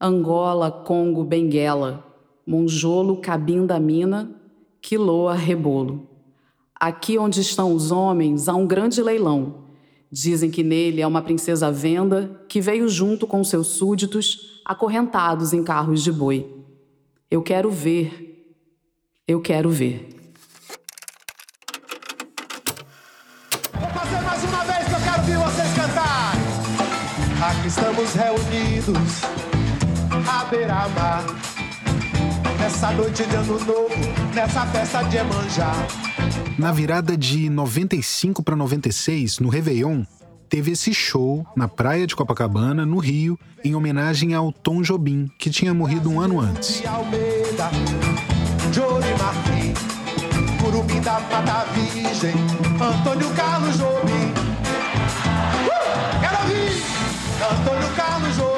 Angola, Congo, Benguela, Monjolo, Cabinda, Mina, Quiloa, Rebolo. Aqui onde estão os homens há um grande leilão. Dizem que nele é uma princesa venda que veio junto com seus súditos acorrentados em carros de boi. Eu quero ver. Eu quero ver. Vou fazer mais uma vez que eu quero vocês. Aqui estamos reunidos à beira-mar. Nessa noite de ano novo, nessa festa de Emanjá. Na virada de 95 para 96, no Réveillon, teve esse show na praia de Copacabana, no Rio, em homenagem ao Tom Jobim, que tinha morrido um ano antes. Antônio Carlos Jobim. Uh! Quero ouvir! Antônio Carlos Jobim.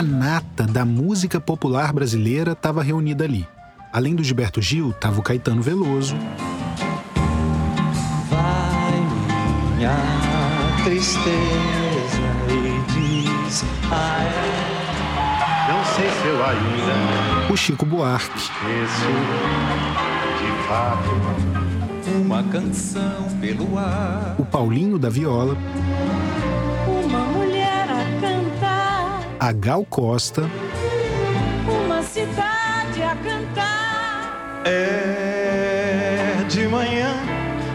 A nata da música popular brasileira estava reunida ali. Além do Gilberto Gil, estava o Caetano Veloso. Vai minha tristeza e diz a ela. Não sei se eu ainda o Chico Buarque, esqueço de fato. Uma canção pelo ar. o Paulinho da Viola, a Gal Costa, uma cidade a cantar. É de manhã,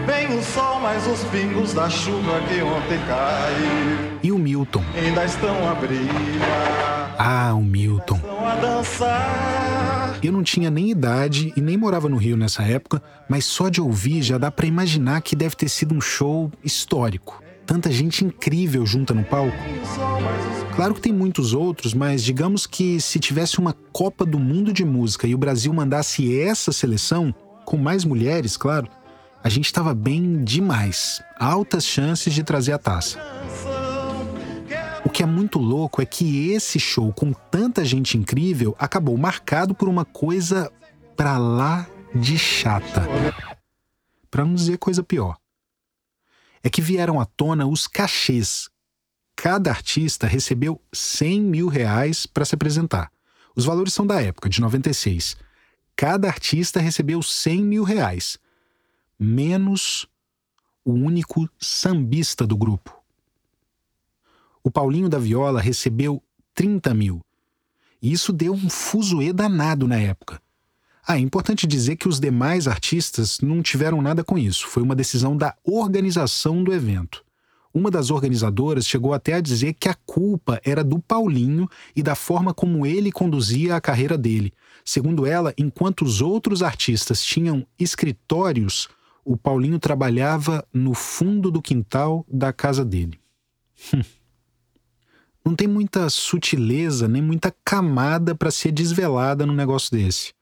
vem o sol, mas os pingos da chuva que ontem caiu e o Milton. ainda estão a brilhar, Ah, o Milton. estão a dançar. Eu não tinha nem idade e nem morava no Rio nessa época, mas só de ouvir já dá pra imaginar que deve ter sido um show histórico. Tanta gente incrível junta no palco. Claro que tem muitos outros, mas digamos que se tivesse uma Copa do Mundo de Música e o Brasil mandasse essa seleção, com mais mulheres, claro, a gente estava bem demais. Altas chances de trazer a taça. O que é muito louco é que esse show com tanta gente incrível acabou marcado por uma coisa pra lá de chata. Pra não dizer coisa pior. É que vieram à tona os cachês. Cada artista recebeu 100 mil reais para se apresentar. Os valores são da época, de 96. Cada artista recebeu 100 mil reais, menos o único sambista do grupo. O Paulinho da Viola recebeu 30 mil. E isso deu um fuzuê danado na época. Ah, é importante dizer que os demais artistas não tiveram nada com isso. Foi uma decisão da organização do evento. Uma das organizadoras chegou até a dizer que a culpa era do Paulinho e da forma como ele conduzia a carreira dele. Segundo ela, enquanto os outros artistas tinham escritórios, o Paulinho trabalhava no fundo do quintal da casa dele. Não tem muita sutileza nem muita camada para ser desvelada num negócio desse.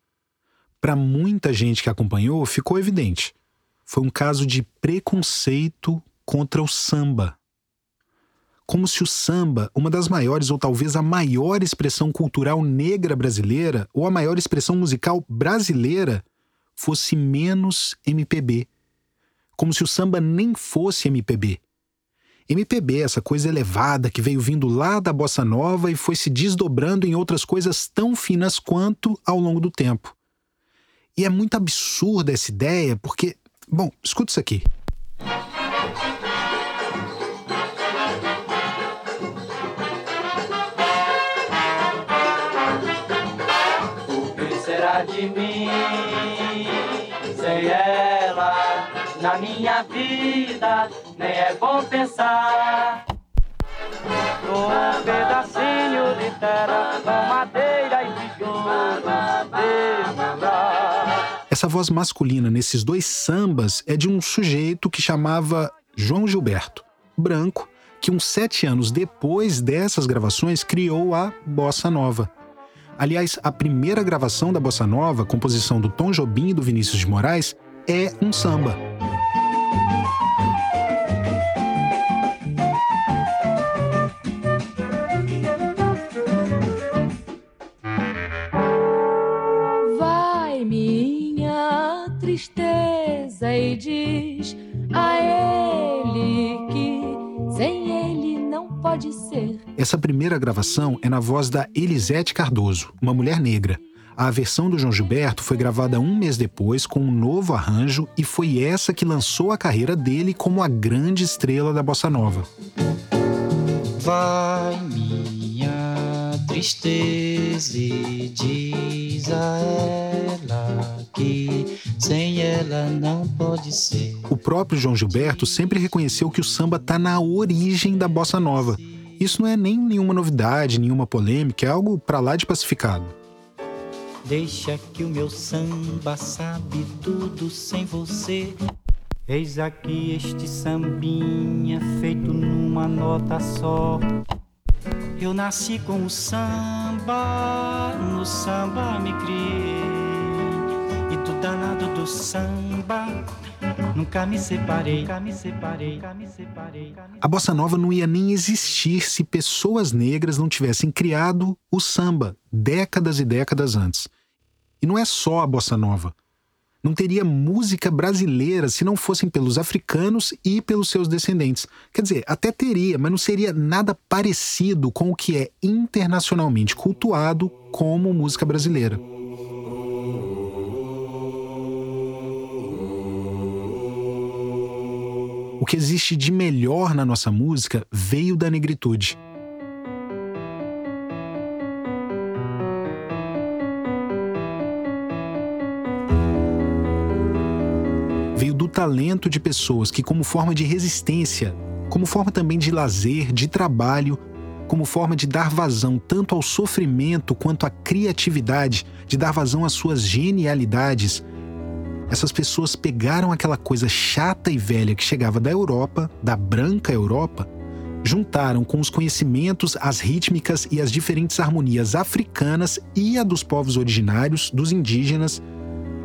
Para muita gente que acompanhou, ficou evidente. Foi um caso de preconceito contra o samba. Como se o samba, uma das maiores ou talvez a maior expressão cultural negra brasileira, ou a maior expressão musical brasileira, fosse menos MPB. Como se o samba nem fosse MPB. MPB, essa coisa elevada que veio vindo lá da bossa nova e foi se desdobrando em outras coisas tão finas quanto ao longo do tempo. E é muito absurda essa ideia, porque. Bom, escuta isso aqui. De mim sem ela? Na minha vida nem é bom pensar. Um pedacinho de terra com madeira e tijolo. Essa voz masculina nesses dois sambas é de um sujeito que chamava João Gilberto, branco, que uns sete anos depois dessas gravações criou a Bossa Nova. Aliás, a primeira gravação da Bossa Nova, composição do Tom Jobim e do Vinícius de Moraes, é um samba. Vai minha tristeza e diz a ele pode ser Essa primeira gravação é na voz da Elisete Cardoso, uma mulher negra. A versão do João Gilberto foi gravada um mês depois com um novo arranjo e foi essa que lançou a carreira dele como a grande estrela da bossa nova. Vai minha tristeza e diz a ela que sem ela não pode ser. O próprio João Gilberto sempre reconheceu que o samba está na origem da bossa nova. Isso não é nem nenhuma novidade, nenhuma polêmica, é algo para lá de pacificado. Deixa que o meu samba sabe tudo sem você. Eis aqui este sambinha feito numa nota só. Eu nasci com o samba, no samba me criei. Do danado do samba, nunca me separei, nunca me separei, nunca me separei. A bossa nova não ia nem existir se pessoas negras não tivessem criado o samba décadas e décadas antes. E não é só a bossa nova. Não teria música brasileira se não fossem pelos africanos e pelos seus descendentes. Quer dizer, até teria, mas não seria nada parecido com o que é internacionalmente cultuado como música brasileira. O que existe de melhor na nossa música veio da negritude. Veio do talento de pessoas que, como forma de resistência, como forma também de lazer, de trabalho, como forma de dar vazão tanto ao sofrimento quanto à criatividade, de dar vazão às suas genialidades, essas pessoas pegaram aquela coisa chata e velha que chegava da Europa, da branca Europa, juntaram com os conhecimentos, as rítmicas e as diferentes harmonias africanas e a dos povos originários, dos indígenas,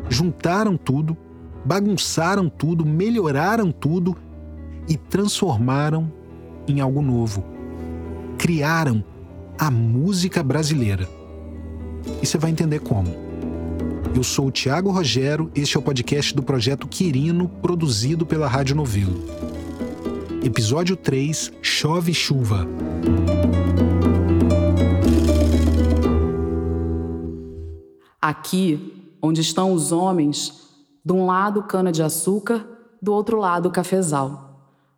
juntaram tudo, bagunçaram tudo, melhoraram tudo e transformaram em algo novo. Criaram a música brasileira. E você vai entender como. Eu sou o Tiago Rogero, este é o podcast do projeto Quirino, produzido pela Rádio Novelo. Episódio 3 Chove Chuva. Aqui, onde estão os homens, de um lado cana-de-açúcar, do outro lado cafezal.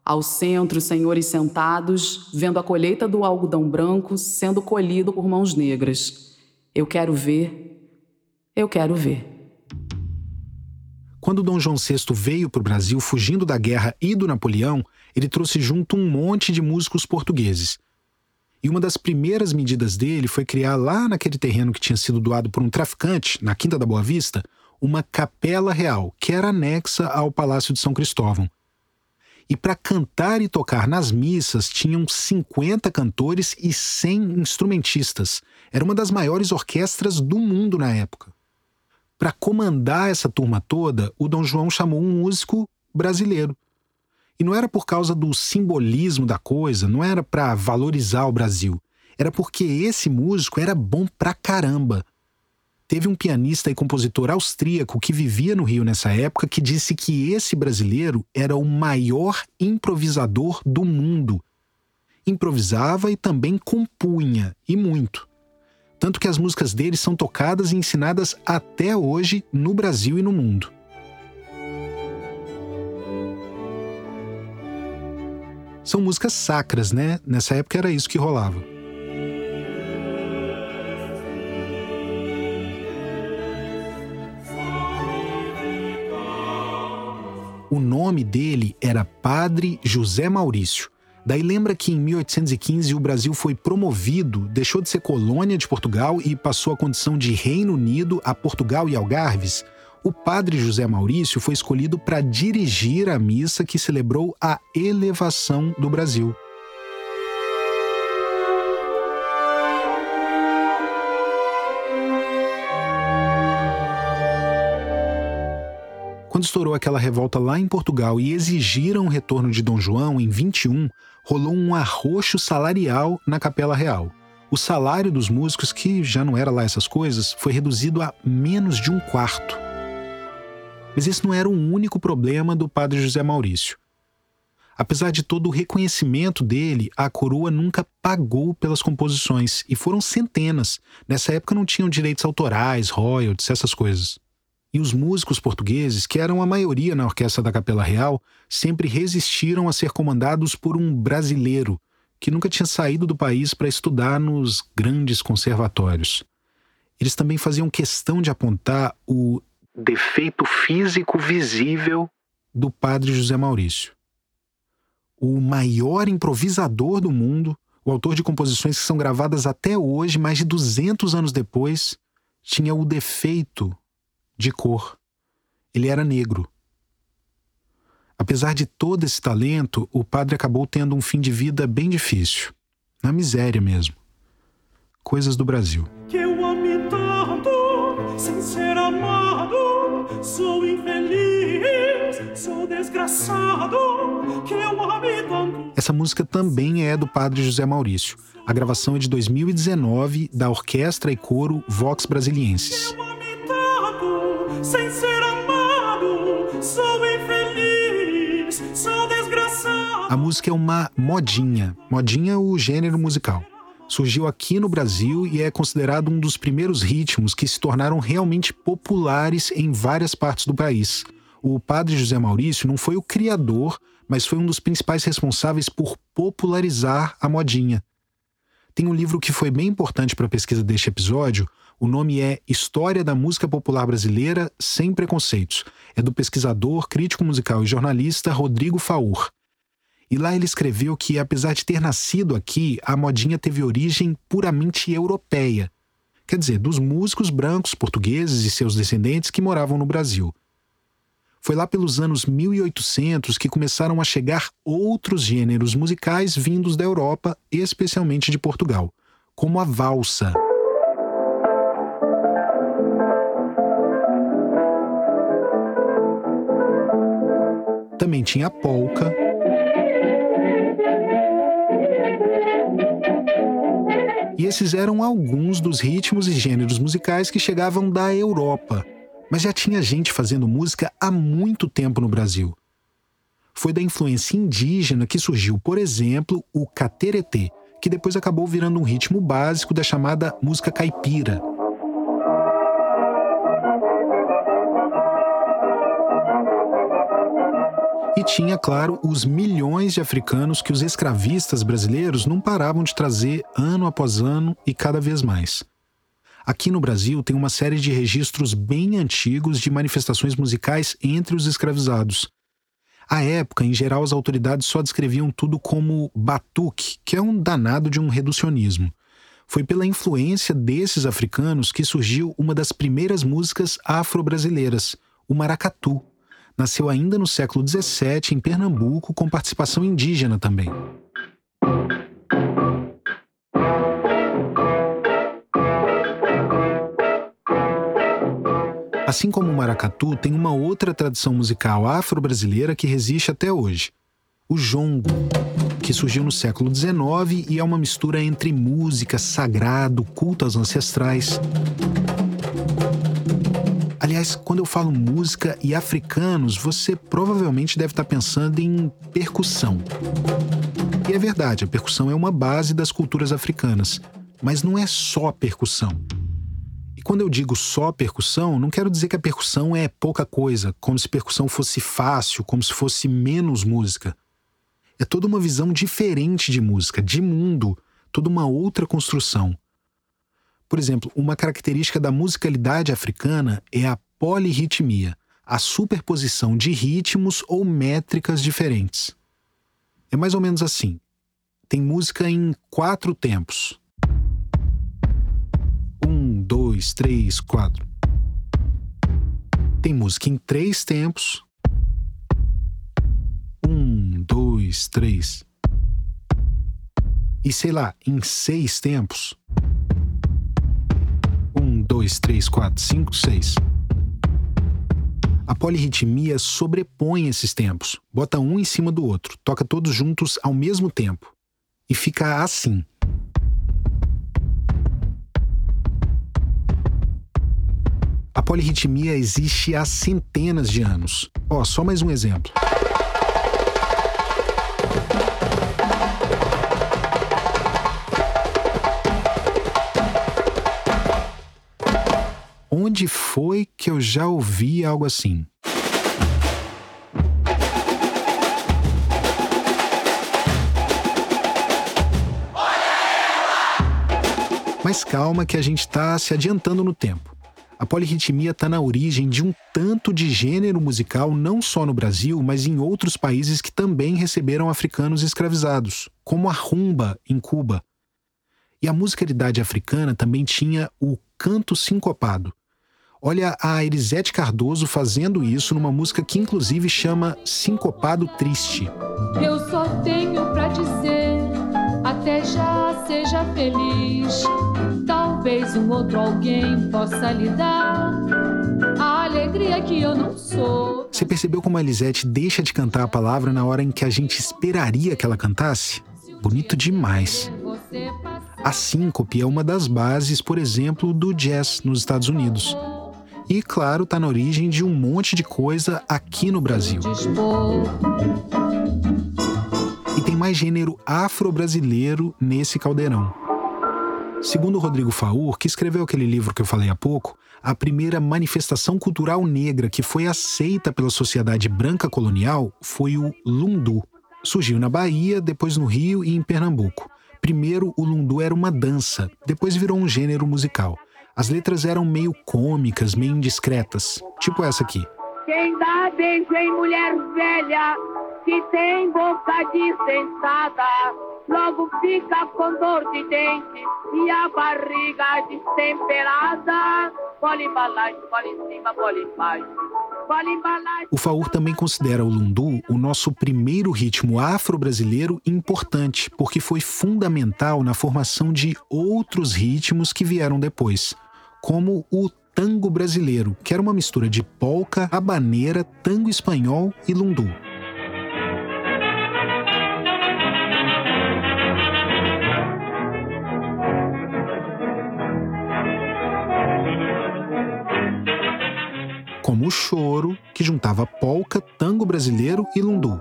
Ao centro, senhores sentados, vendo a colheita do algodão branco sendo colhido por mãos negras. Eu quero ver eu quero ver. Quando Dom João VI veio para o Brasil fugindo da guerra e do Napoleão, ele trouxe junto um monte de músicos portugueses. E uma das primeiras medidas dele foi criar lá naquele terreno que tinha sido doado por um traficante, na Quinta da Boa Vista, uma capela real, que era anexa ao Palácio de São Cristóvão. E para cantar e tocar nas missas tinham 50 cantores e 100 instrumentistas. Era uma das maiores orquestras do mundo na época. Para comandar essa turma toda, o Dom João chamou um músico brasileiro. E não era por causa do simbolismo da coisa, não era para valorizar o Brasil. Era porque esse músico era bom pra caramba. Teve um pianista e compositor austríaco que vivia no Rio nessa época que disse que esse brasileiro era o maior improvisador do mundo. Improvisava e também compunha, e muito tanto que as músicas dele são tocadas e ensinadas até hoje no Brasil e no mundo. São músicas sacras, né? Nessa época era isso que rolava. O nome dele era Padre José Maurício. Daí lembra que em 1815 o Brasil foi promovido, deixou de ser colônia de Portugal e passou a condição de Reino Unido a Portugal e Algarves. O padre José Maurício foi escolhido para dirigir a missa que celebrou a elevação do Brasil. Quando estourou aquela revolta lá em Portugal e exigiram o retorno de Dom João em 21, rolou um arroxo salarial na Capela Real. O salário dos músicos, que já não era lá essas coisas, foi reduzido a menos de um quarto. Mas esse não era o único problema do padre José Maurício. Apesar de todo o reconhecimento dele, a coroa nunca pagou pelas composições, e foram centenas. Nessa época não tinham direitos autorais, royalties, essas coisas. E os músicos portugueses, que eram a maioria na orquestra da Capela Real, sempre resistiram a ser comandados por um brasileiro que nunca tinha saído do país para estudar nos grandes conservatórios. Eles também faziam questão de apontar o defeito físico visível do padre José Maurício. O maior improvisador do mundo, o autor de composições que são gravadas até hoje, mais de 200 anos depois, tinha o defeito de cor. Ele era negro. Apesar de todo esse talento, o padre acabou tendo um fim de vida bem difícil. Na miséria mesmo. Coisas do Brasil. Que eu ame tanto, sem ser amado, sou infeliz, sou desgraçado, que eu ame tanto. Essa música também é do padre José Maurício. A gravação é de 2019 da Orquestra e Coro Vox Brasilienses A música é uma modinha. Modinha é o gênero musical. Surgiu aqui no Brasil e é considerado um dos primeiros ritmos que se tornaram realmente populares em várias partes do país. O padre José Maurício não foi o criador, mas foi um dos principais responsáveis por popularizar a modinha. Tem um livro que foi bem importante para a pesquisa deste episódio, o nome é História da Música Popular Brasileira Sem Preconceitos. É do pesquisador, crítico musical e jornalista Rodrigo Faur. E lá ele escreveu que, apesar de ter nascido aqui, a modinha teve origem puramente europeia. Quer dizer, dos músicos brancos portugueses e seus descendentes que moravam no Brasil. Foi lá pelos anos 1800 que começaram a chegar outros gêneros musicais vindos da Europa, especialmente de Portugal, como a valsa. também tinha a polca. Esses eram alguns dos ritmos e gêneros musicais que chegavam da Europa. Mas já tinha gente fazendo música há muito tempo no Brasil. Foi da influência indígena que surgiu, por exemplo, o cateretê, que depois acabou virando um ritmo básico da chamada música caipira. E tinha, claro, os milhões de africanos que os escravistas brasileiros não paravam de trazer ano após ano e cada vez mais. Aqui no Brasil tem uma série de registros bem antigos de manifestações musicais entre os escravizados. À época, em geral, as autoridades só descreviam tudo como batuque, que é um danado de um reducionismo. Foi pela influência desses africanos que surgiu uma das primeiras músicas afro-brasileiras, o maracatu, nasceu ainda no século XVII em Pernambuco, com participação indígena também. Assim como o maracatu, tem uma outra tradição musical afro-brasileira que resiste até hoje: o jongo, que surgiu no século XIX e é uma mistura entre música, sagrado, culto aos ancestrais. Aliás, quando eu falo música e africanos, você provavelmente deve estar pensando em percussão. E é verdade, a percussão é uma base das culturas africanas, mas não é só percussão. E quando eu digo só percussão, não quero dizer que a percussão é pouca coisa, como se percussão fosse fácil, como se fosse menos música. É toda uma visão diferente de música, de mundo, toda uma outra construção. Por exemplo, uma característica da musicalidade africana é a polirritmia, a superposição de ritmos ou métricas diferentes. É mais ou menos assim. Tem música em quatro tempos. Um, dois, três, quatro. Tem música em três tempos. Um, dois, três. E sei lá, em seis tempos dois, três, quatro, cinco, seis. A polirritmia sobrepõe esses tempos, bota um em cima do outro, toca todos juntos ao mesmo tempo. E fica assim. A polirritmia existe há centenas de anos. Ó, só mais um exemplo. Onde foi que eu já ouvi algo assim? Mas calma que a gente está se adiantando no tempo. A polirritmia está na origem de um tanto de gênero musical não só no Brasil, mas em outros países que também receberam africanos escravizados, como a rumba em Cuba. E a musicalidade africana também tinha o canto sincopado, Olha a Elisete Cardoso fazendo isso numa música que inclusive chama Sincopado Triste. Eu só tenho pra dizer, até já seja feliz. Talvez um outro alguém possa lhe dar a alegria que eu não sou. Você percebeu como a Elisete deixa de cantar a palavra na hora em que a gente esperaria que ela cantasse? Bonito demais. A síncope é uma das bases, por exemplo, do jazz nos Estados Unidos. E, claro, está na origem de um monte de coisa aqui no Brasil. E tem mais gênero afro-brasileiro nesse caldeirão. Segundo Rodrigo Faur, que escreveu aquele livro que eu falei há pouco, a primeira manifestação cultural negra que foi aceita pela sociedade branca colonial foi o lundu. Surgiu na Bahia, depois no Rio e em Pernambuco. Primeiro, o lundu era uma dança, depois virou um gênero musical. As letras eram meio cômicas, meio indiscretas, tipo essa aqui. Quem dá beijo em mulher velha, que tem boca distensada, logo fica com dor de dente e a barriga destemperada. Bola embalagem, bola em cima, bola embaixo. O Faur também considera o lundu o nosso primeiro ritmo afro-brasileiro importante, porque foi fundamental na formação de outros ritmos que vieram depois, como o tango brasileiro, que era uma mistura de polca, habaneira, tango espanhol e lundu. Choro, que juntava polca, tango brasileiro e lundu.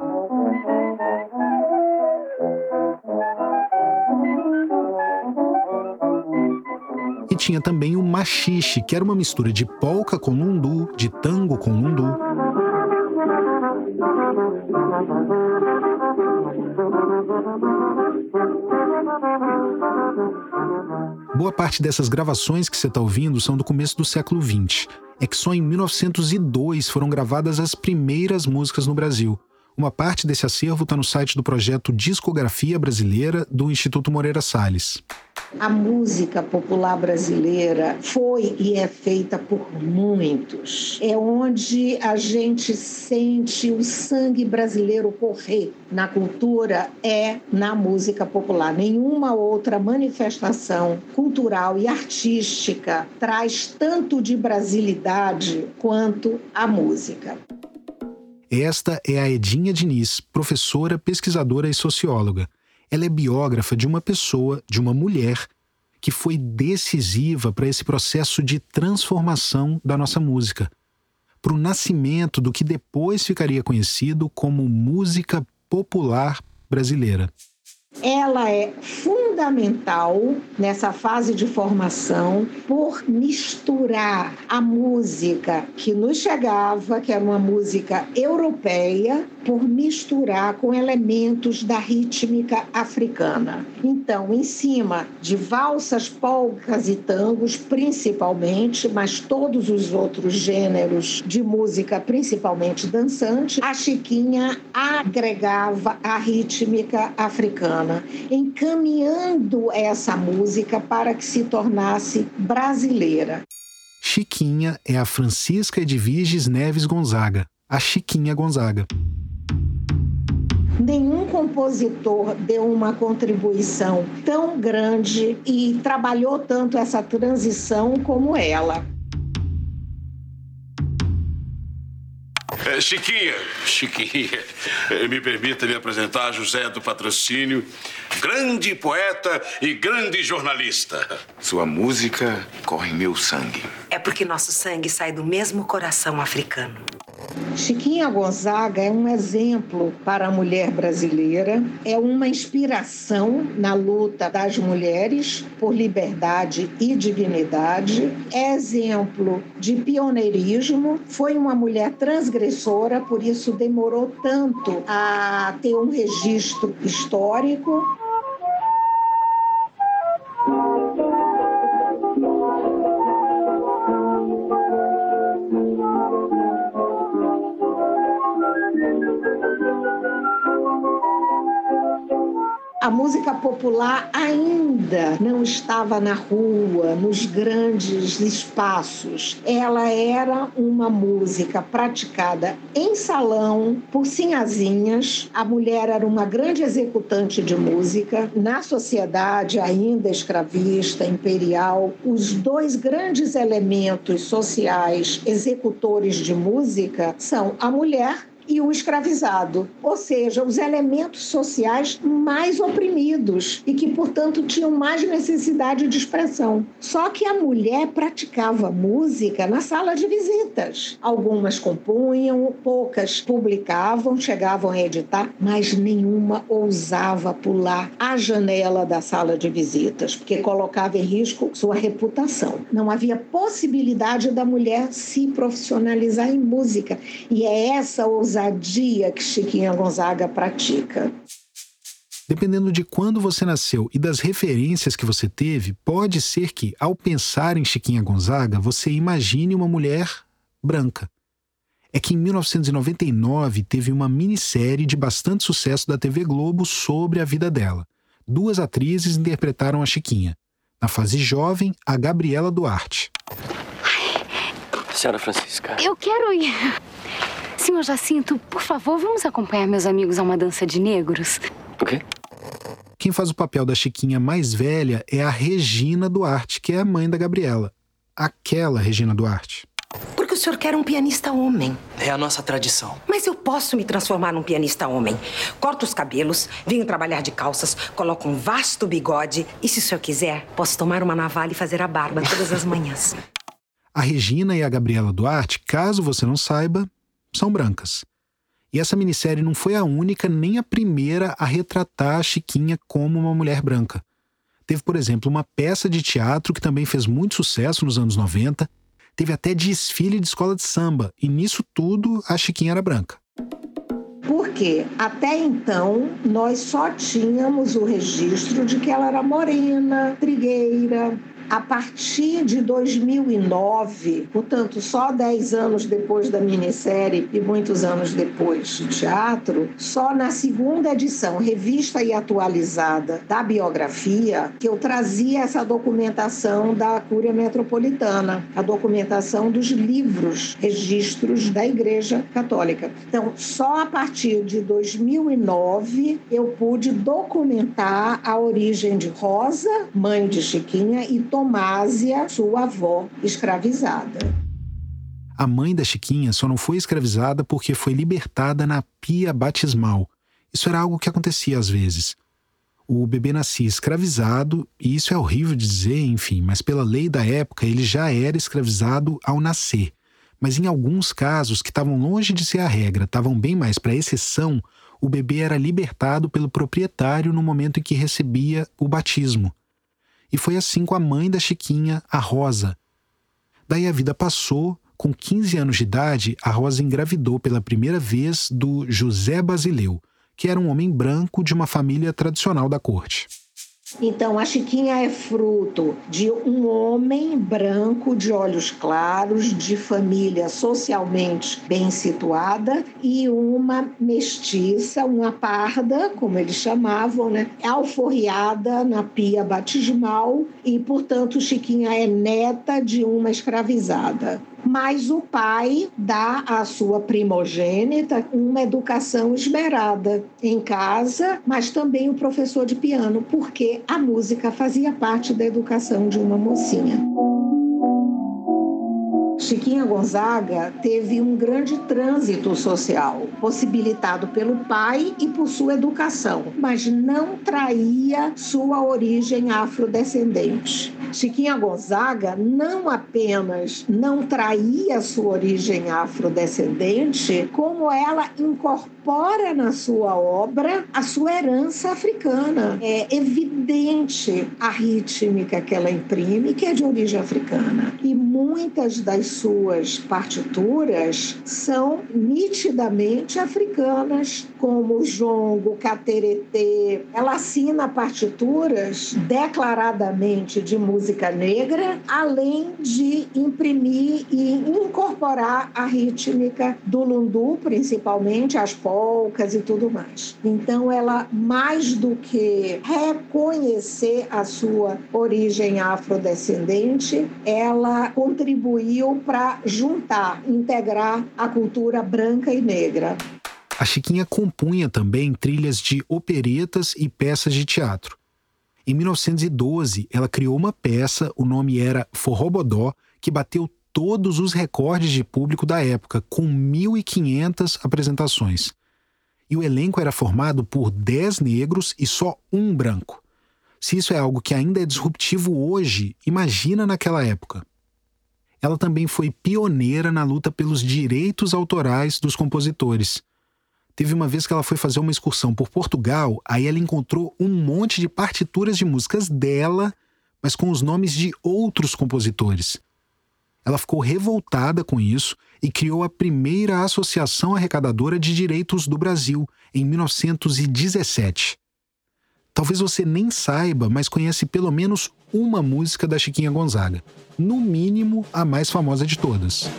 E tinha também o machixe, que era uma mistura de polca com lundu, de tango com lundu. Boa parte dessas gravações que você está ouvindo são do começo do século XX é que só em 1902 foram gravadas as primeiras músicas no Brasil. Uma parte desse acervo está no site do projeto Discografia Brasileira do Instituto Moreira Salles. A música popular brasileira foi e é feita por muitos. É onde a gente sente o sangue brasileiro correr na cultura, é na música popular. Nenhuma outra manifestação cultural e artística traz tanto de brasilidade quanto a música. Esta é a Edinha Diniz, professora, pesquisadora e socióloga. Ela é biógrafa de uma pessoa, de uma mulher, que foi decisiva para esse processo de transformação da nossa música, para o nascimento do que depois ficaria conhecido como música popular brasileira ela é fundamental nessa fase de formação por misturar a música que nos chegava, que era uma música europeia, por misturar com elementos da rítmica africana. Então, em cima de valsas, polcas e tangos, principalmente, mas todos os outros gêneros de música, principalmente dançante, a Chiquinha agregava a rítmica africana encaminhando essa música para que se tornasse brasileira. Chiquinha é a Francisca Edviges Neves Gonzaga, a Chiquinha Gonzaga. Nenhum compositor deu uma contribuição tão grande e trabalhou tanto essa transição como ela. Chiquinha, Chiquinha, é, me permita me apresentar José do Patrocínio, grande poeta e grande jornalista. Sua música corre em meu sangue. É porque nosso sangue sai do mesmo coração africano. Chiquinha Gonzaga é um exemplo para a mulher brasileira, é uma inspiração na luta das mulheres por liberdade e dignidade, é exemplo de pioneirismo, foi uma mulher transgressora, por isso demorou tanto a ter um registro histórico. A música popular ainda não estava na rua, nos grandes espaços. Ela era uma música praticada em salão por sinhazinhas. A mulher era uma grande executante de música. Na sociedade ainda escravista, imperial, os dois grandes elementos sociais executores de música são a mulher e o escravizado, ou seja, os elementos sociais mais oprimidos e que, portanto, tinham mais necessidade de expressão. Só que a mulher praticava música na sala de visitas. Algumas compunham, poucas publicavam, chegavam a editar, mas nenhuma ousava pular a janela da sala de visitas, porque colocava em risco sua reputação. Não havia possibilidade da mulher se profissionalizar em música. E é essa ousadia ousadia que Chiquinha Gonzaga pratica. Dependendo de quando você nasceu e das referências que você teve, pode ser que, ao pensar em Chiquinha Gonzaga, você imagine uma mulher branca. É que em 1999 teve uma minissérie de bastante sucesso da TV Globo sobre a vida dela. Duas atrizes interpretaram a Chiquinha. Na fase jovem, a Gabriela Duarte. Senhora Francisca. Eu quero ir. Senhor Jacinto, por favor, vamos acompanhar meus amigos a uma dança de negros? O quê? Quem faz o papel da Chiquinha mais velha é a Regina Duarte, que é a mãe da Gabriela. Aquela Regina Duarte. Porque o senhor quer um pianista homem. É a nossa tradição. Mas eu posso me transformar num pianista homem. Corto os cabelos, venho trabalhar de calças, coloco um vasto bigode e, se o senhor quiser, posso tomar uma navalha e fazer a barba todas as manhãs. A Regina e a Gabriela Duarte, caso você não saiba, são brancas. E essa minissérie não foi a única nem a primeira a retratar a Chiquinha como uma mulher branca. Teve, por exemplo, uma peça de teatro que também fez muito sucesso nos anos 90. Teve até desfile de escola de samba, e nisso tudo a Chiquinha era branca. Porque até então nós só tínhamos o registro de que ela era morena, trigueira, a partir de 2009, portanto, só 10 anos depois da minissérie e muitos anos depois de teatro, só na segunda edição, revista e atualizada da biografia, que eu trazia essa documentação da Cúria Metropolitana, a documentação dos livros, registros da Igreja Católica. Então, só a partir de 2009 eu pude documentar a origem de Rosa, mãe de Chiquinha, e Tomásia, sua avó, escravizada. A mãe da Chiquinha só não foi escravizada porque foi libertada na pia batismal. Isso era algo que acontecia às vezes. O bebê nascia escravizado, e isso é horrível de dizer, enfim, mas pela lei da época ele já era escravizado ao nascer. Mas em alguns casos, que estavam longe de ser a regra, estavam bem mais para exceção, o bebê era libertado pelo proprietário no momento em que recebia o batismo. E foi assim com a mãe da Chiquinha, a Rosa. Daí a vida passou, com 15 anos de idade, a Rosa engravidou pela primeira vez do José Basileu, que era um homem branco de uma família tradicional da corte. Então, a Chiquinha é fruto de um homem branco de olhos claros, de família socialmente bem situada, e uma mestiça, uma parda, como eles chamavam, né? alforriada na pia batismal, e, portanto, Chiquinha é neta de uma escravizada mas o pai dá à sua primogênita uma educação esmerada em casa, mas também o professor de piano, porque a música fazia parte da educação de uma mocinha. Chiquinha Gonzaga teve um grande trânsito social, possibilitado pelo pai e por sua educação, mas não traía sua origem afrodescendente. Chiquinha Gonzaga não apenas não traía sua origem afrodescendente, como ela incorpora na sua obra a sua herança africana. É evidente a rítmica que ela imprime, que é de origem africana. E muitas das suas partituras são nitidamente africanas, como o jongo, o. Ela assina partituras declaradamente de música negra, além de imprimir e incorporar a rítmica do lundu, principalmente as polcas e tudo mais. Então, ela, mais do que reconhecer a sua origem afrodescendente, ela contribuiu para juntar, integrar a cultura branca e negra. A Chiquinha compunha também trilhas de operetas e peças de teatro. Em 1912, ela criou uma peça, o nome era Forrobodó, que bateu todos os recordes de público da época, com 1.500 apresentações. E o elenco era formado por 10 negros e só um branco. Se isso é algo que ainda é disruptivo hoje, imagina naquela época. Ela também foi pioneira na luta pelos direitos autorais dos compositores. Teve uma vez que ela foi fazer uma excursão por Portugal, aí ela encontrou um monte de partituras de músicas dela, mas com os nomes de outros compositores. Ela ficou revoltada com isso e criou a primeira associação arrecadadora de direitos do Brasil, em 1917. Talvez você nem saiba, mas conhece pelo menos uma música da Chiquinha Gonzaga. No mínimo, a mais famosa de todas.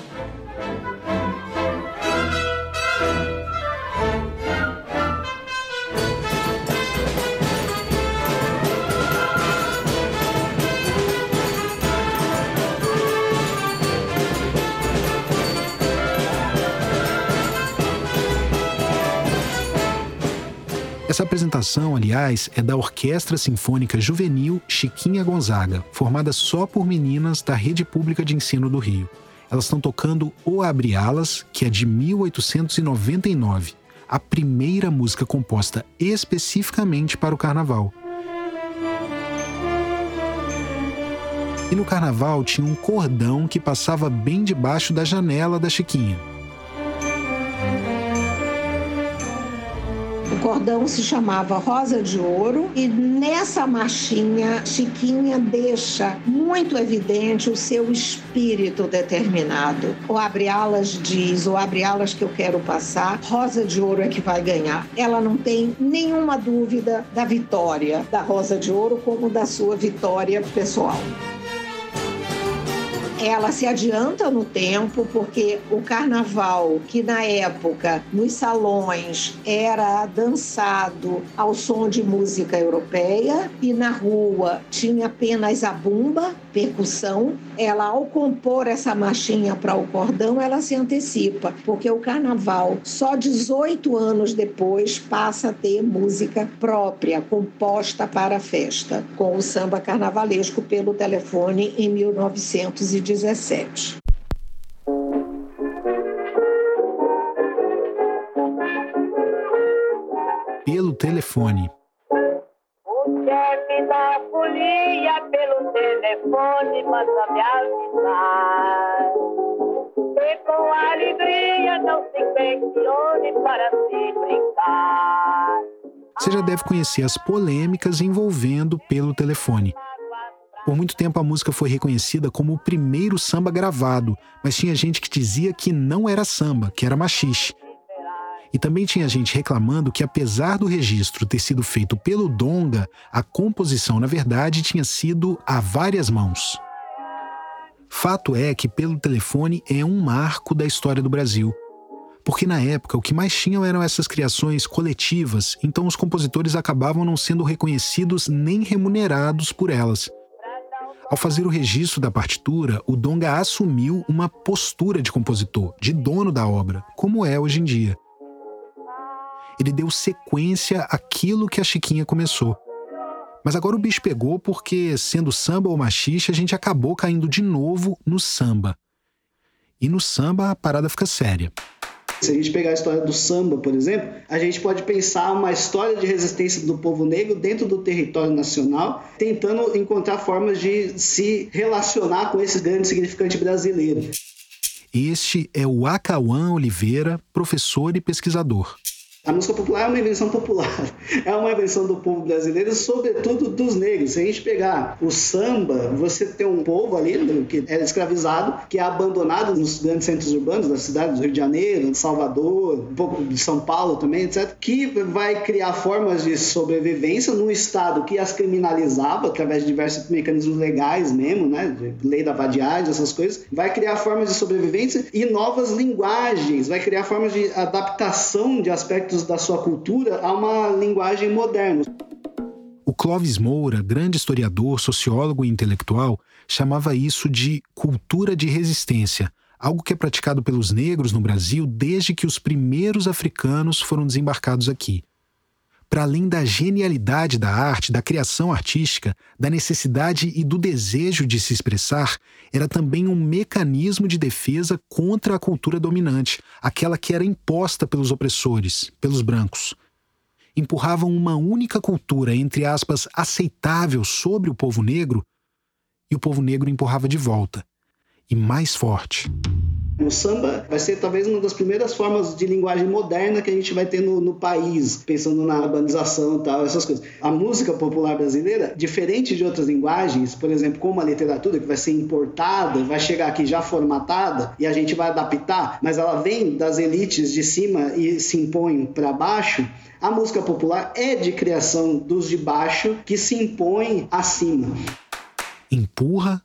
Essa apresentação, aliás, é da Orquestra Sinfônica Juvenil Chiquinha Gonzaga, formada só por meninas da Rede Pública de Ensino do Rio. Elas estão tocando O Abre Alas, que é de 1899, a primeira música composta especificamente para o carnaval. E no carnaval tinha um cordão que passava bem debaixo da janela da Chiquinha. Cordão se chamava Rosa de Ouro e nessa marchinha Chiquinha deixa muito evidente o seu espírito determinado. O Abre Alas diz, o Abre Alas que eu quero passar, Rosa de Ouro é que vai ganhar. Ela não tem nenhuma dúvida da vitória da Rosa de Ouro como da sua vitória pessoal ela se adianta no tempo, porque o carnaval, que na época nos salões era dançado ao som de música europeia e na rua tinha apenas a bumba, percussão, ela ao compor essa marchinha para o cordão, ela se antecipa, porque o carnaval só 18 anos depois passa a ter música própria, composta para a festa, com o samba carnavalesco pelo telefone em 1919. 2017. Pelo telefone. O chefe da folia pelo telefone manda me avisar. E com alegria não se questione para se brincar. Você já deve conhecer as polêmicas envolvendo pelo telefone. Por muito tempo a música foi reconhecida como o primeiro samba gravado, mas tinha gente que dizia que não era samba, que era machixe. E também tinha gente reclamando que, apesar do registro ter sido feito pelo Donga, a composição, na verdade, tinha sido a várias mãos. Fato é que Pelo Telefone é um marco da história do Brasil. Porque na época o que mais tinham eram essas criações coletivas, então os compositores acabavam não sendo reconhecidos nem remunerados por elas. Ao fazer o registro da partitura, o Donga assumiu uma postura de compositor, de dono da obra, como é hoje em dia. Ele deu sequência àquilo que a Chiquinha começou. Mas agora o bicho pegou porque, sendo samba ou machixe, a gente acabou caindo de novo no samba. E no samba a parada fica séria. Se a gente pegar a história do samba, por exemplo, a gente pode pensar uma história de resistência do povo negro dentro do território nacional, tentando encontrar formas de se relacionar com esse grande significante brasileiro. Este é o Acauã Oliveira, professor e pesquisador. A música popular é uma invenção popular, é uma invenção do povo brasileiro, sobretudo dos negros. Se a gente pegar o samba, você tem um povo ali né, que é escravizado, que é abandonado nos grandes centros urbanos da cidade do Rio de Janeiro, Salvador, um pouco de São Paulo também, etc., que vai criar formas de sobrevivência num estado que as criminalizava através de diversos mecanismos legais mesmo, né, de lei da vadiagem, essas coisas, vai criar formas de sobrevivência e novas linguagens, vai criar formas de adaptação de aspectos aspectos da sua cultura a uma linguagem moderna. O Clóvis Moura, grande historiador, sociólogo e intelectual, chamava isso de cultura de resistência, algo que é praticado pelos negros no Brasil desde que os primeiros africanos foram desembarcados aqui para além da genialidade da arte, da criação artística, da necessidade e do desejo de se expressar, era também um mecanismo de defesa contra a cultura dominante, aquela que era imposta pelos opressores, pelos brancos. Empurravam uma única cultura, entre aspas, aceitável sobre o povo negro, e o povo negro empurrava de volta, e mais forte. O samba vai ser talvez uma das primeiras formas de linguagem moderna que a gente vai ter no, no país, pensando na urbanização e tal, essas coisas. A música popular brasileira, diferente de outras linguagens, por exemplo, como a literatura, que vai ser importada, vai chegar aqui já formatada e a gente vai adaptar, mas ela vem das elites de cima e se impõe para baixo. A música popular é de criação dos de baixo que se impõem acima. Empurra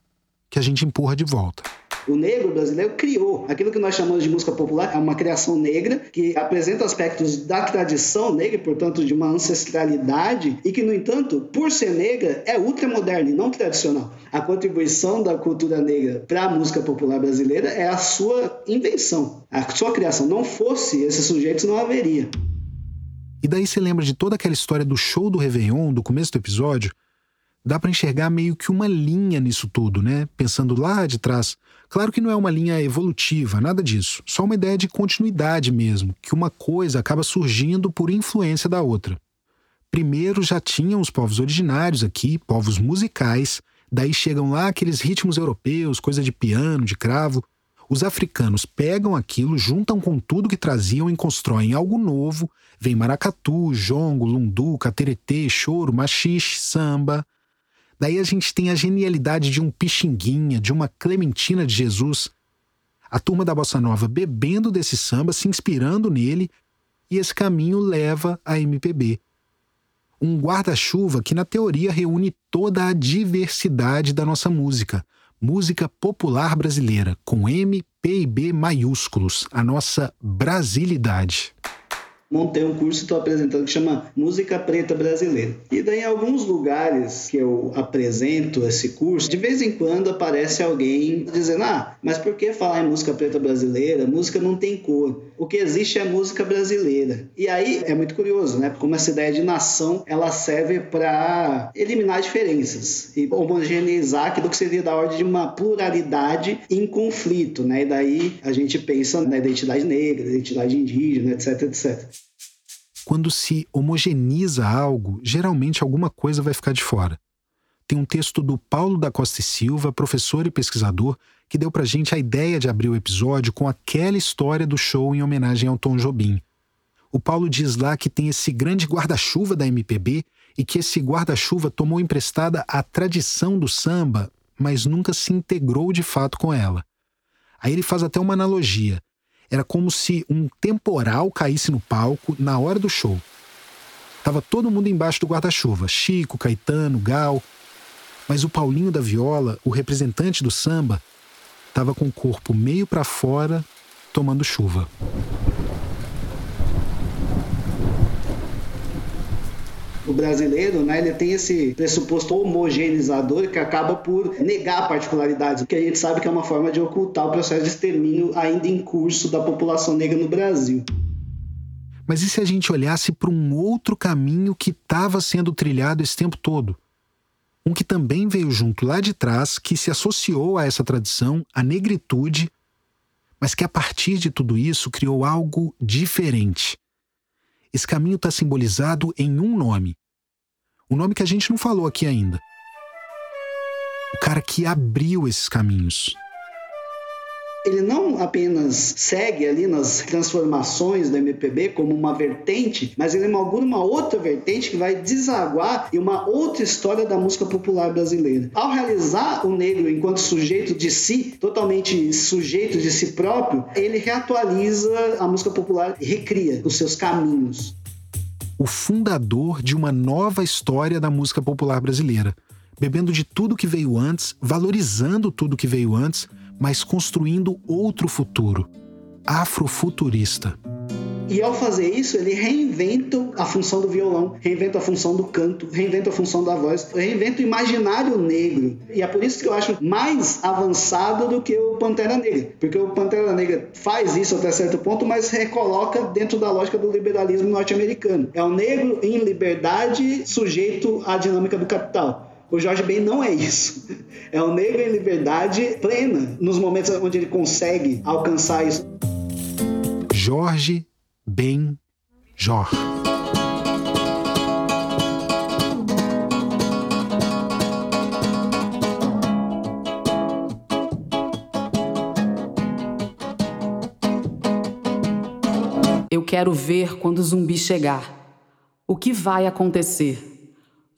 que a gente empurra de volta. O negro brasileiro criou aquilo que nós chamamos de música popular, é uma criação negra que apresenta aspectos da tradição negra, portanto, de uma ancestralidade e que, no entanto, por ser negra, é ultramoderna e não tradicional. A contribuição da cultura negra para a música popular brasileira é a sua invenção, a sua criação. Não fosse esses sujeitos, não haveria. E daí você lembra de toda aquela história do show do Réveillon, do começo do episódio? Dá para enxergar meio que uma linha nisso tudo, né? Pensando lá de trás. Claro que não é uma linha evolutiva, nada disso. Só uma ideia de continuidade mesmo, que uma coisa acaba surgindo por influência da outra. Primeiro já tinham os povos originários aqui, povos musicais, daí chegam lá aqueles ritmos europeus, coisa de piano, de cravo. Os africanos pegam aquilo, juntam com tudo que traziam e constroem algo novo. Vem maracatu, jongo, lundu, cateretê, choro, machixe, samba. Daí a gente tem a genialidade de um Pixinguinha, de uma Clementina de Jesus. A turma da Bossa Nova bebendo desse samba, se inspirando nele, e esse caminho leva a MPB. Um guarda-chuva que, na teoria, reúne toda a diversidade da nossa música. Música popular brasileira, com M, P e B maiúsculos, a nossa brasilidade montei um curso e estou apresentando que chama Música Preta Brasileira. E daí, em alguns lugares que eu apresento esse curso, de vez em quando aparece alguém dizendo: Ah, mas por que falar em música preta brasileira? Música não tem cor. O que existe é música brasileira. E aí é muito curioso, né? Como essa ideia de nação ela serve para eliminar diferenças e homogeneizar aquilo que seria da ordem de uma pluralidade em conflito, né? E daí a gente pensa na identidade negra, identidade indígena, etc, etc. Quando se homogeneiza algo, geralmente alguma coisa vai ficar de fora. Tem um texto do Paulo da Costa e Silva, professor e pesquisador, que deu pra gente a ideia de abrir o episódio com aquela história do show em homenagem ao Tom Jobim. O Paulo diz lá que tem esse grande guarda-chuva da MPB e que esse guarda-chuva tomou emprestada a tradição do samba, mas nunca se integrou de fato com ela. Aí ele faz até uma analogia. Era como se um temporal caísse no palco na hora do show. Tava todo mundo embaixo do guarda-chuva, Chico, Caetano, Gal. Mas o Paulinho da Viola, o representante do samba, estava com o corpo meio para fora, tomando chuva. o brasileiro, né, ele tem esse pressuposto homogeneizador que acaba por negar particularidades, que a gente sabe que é uma forma de ocultar o processo de extermínio ainda em curso da população negra no Brasil. Mas e se a gente olhasse para um outro caminho que estava sendo trilhado esse tempo todo? Um que também veio junto lá de trás, que se associou a essa tradição, a negritude, mas que a partir de tudo isso criou algo diferente. Esse caminho está simbolizado em um nome. Um nome que a gente não falou aqui ainda. O cara que abriu esses caminhos ele não apenas segue ali nas transformações do MPB como uma vertente, mas ele inaugura uma outra vertente que vai desaguar em uma outra história da música popular brasileira. Ao realizar o negro enquanto sujeito de si, totalmente sujeito de si próprio, ele reatualiza a música popular e recria os seus caminhos. O fundador de uma nova história da música popular brasileira, bebendo de tudo que veio antes, valorizando tudo que veio antes mas construindo outro futuro, afrofuturista. E ao fazer isso, ele reinventa a função do violão, reinventa a função do canto, reinventa a função da voz, reinventa o imaginário negro. E é por isso que eu acho mais avançado do que o Pantera Negra. Porque o Pantera Negra faz isso até certo ponto, mas recoloca dentro da lógica do liberalismo norte-americano. É o negro em liberdade sujeito à dinâmica do capital. O Jorge Ben não é isso. É o negro em liberdade plena, nos momentos onde ele consegue alcançar isso. Jorge Ben Jor. Eu quero ver quando o zumbi chegar. O que vai acontecer?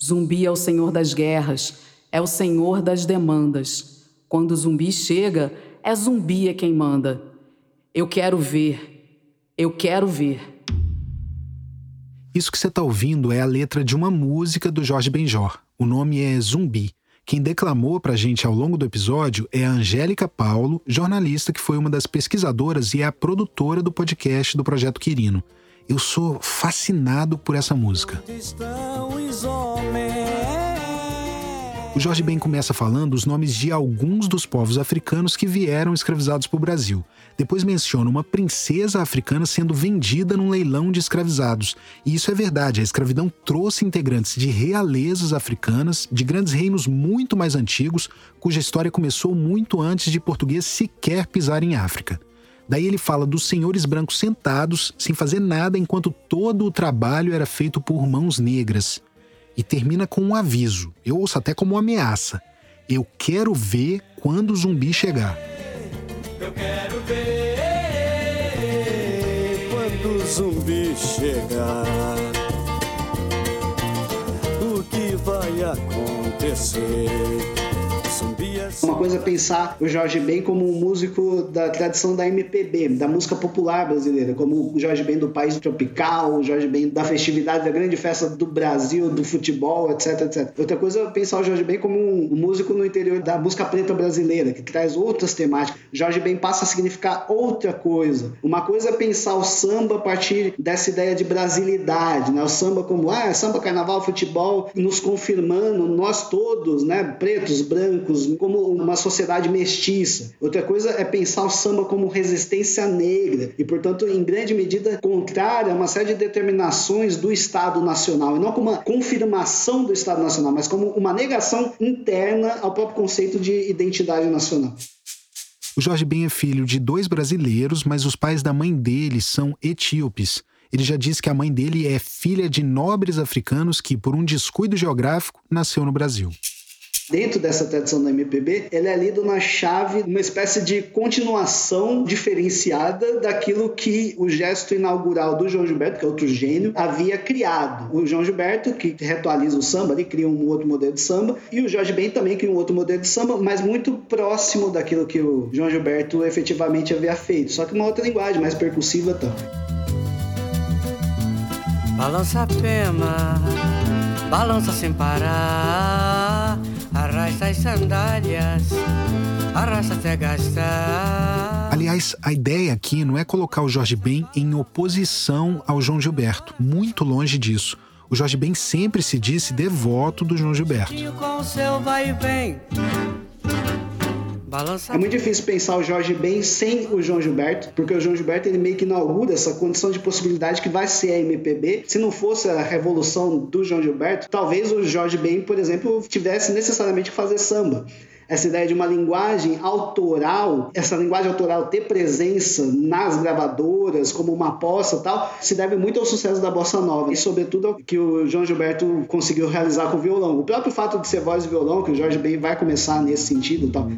Zumbi é o senhor das guerras, é o senhor das demandas. Quando o zumbi chega, é zumbi é quem manda. Eu quero ver, eu quero ver. Isso que você está ouvindo é a letra de uma música do Jorge Benjor. O nome é Zumbi. Quem declamou para a gente ao longo do episódio é a Angélica Paulo, jornalista que foi uma das pesquisadoras e é a produtora do podcast do Projeto Quirino. Eu sou fascinado por essa música. O Jorge Ben começa falando os nomes de alguns dos povos africanos que vieram escravizados para o Brasil. Depois menciona uma princesa africana sendo vendida num leilão de escravizados. E isso é verdade, a escravidão trouxe integrantes de realezas africanas, de grandes reinos muito mais antigos, cuja história começou muito antes de português sequer pisar em África. Daí ele fala dos senhores brancos sentados, sem fazer nada, enquanto todo o trabalho era feito por mãos negras e termina com um aviso. Eu ouço até como uma ameaça. Eu quero ver quando o zumbi chegar. Eu quero ver quando o zumbi chegar. O que vai acontecer? Uma coisa é pensar o Jorge Ben como um músico da tradição da MPB, da música popular brasileira, como o Jorge Ben do país tropical, o Jorge Ben da festividade, da grande festa do Brasil, do futebol, etc, etc. Outra coisa é pensar o Jorge Ben como um músico no interior da música preta brasileira, que traz outras temáticas. Jorge Ben passa a significar outra coisa. Uma coisa é pensar o samba a partir dessa ideia de brasilidade, né? O samba como, ah, samba, carnaval, futebol, nos confirmando, nós todos, né, pretos, brancos, como uma sociedade mestiça. Outra coisa é pensar o samba como resistência negra e, portanto, em grande medida contrária a uma série de determinações do Estado Nacional, e não como uma confirmação do Estado Nacional, mas como uma negação interna ao próprio conceito de identidade nacional. O Jorge Ben é filho de dois brasileiros, mas os pais da mãe dele são etíopes. Ele já disse que a mãe dele é filha de nobres africanos que, por um descuido geográfico, nasceu no Brasil dentro dessa tradição da MPB, ele é lido na chave, uma espécie de continuação diferenciada daquilo que o gesto inaugural do João Gilberto, que é outro gênio, havia criado. O João Gilberto, que reatualiza o samba, ele cria um outro modelo de samba, e o Jorge Ben também cria um outro modelo de samba, mas muito próximo daquilo que o João Gilberto efetivamente havia feito, só que uma outra linguagem, mais percussiva também. Balança a pema, balança sem parar Arrasta as sandálias, arrasta até gastar. Aliás, a ideia aqui não é colocar o Jorge Ben em oposição ao João Gilberto. Muito longe disso. O Jorge Ben sempre se disse devoto do João Gilberto. Com seu vai e vem. Balança. É muito difícil pensar o Jorge Ben sem o João Gilberto, porque o João Gilberto ele meio que inaugura essa condição de possibilidade que vai ser a MPB. Se não fosse a revolução do João Gilberto, talvez o Jorge Ben, por exemplo, tivesse necessariamente que fazer samba. essa ideia de uma linguagem autoral, essa linguagem autoral ter presença nas gravadoras, como uma aposta e tal, se deve muito ao sucesso da bossa nova e, sobretudo, ao que o João Gilberto conseguiu realizar com o violão. O próprio fato de ser voz e violão, que o Jorge Ben vai começar nesse sentido e tal.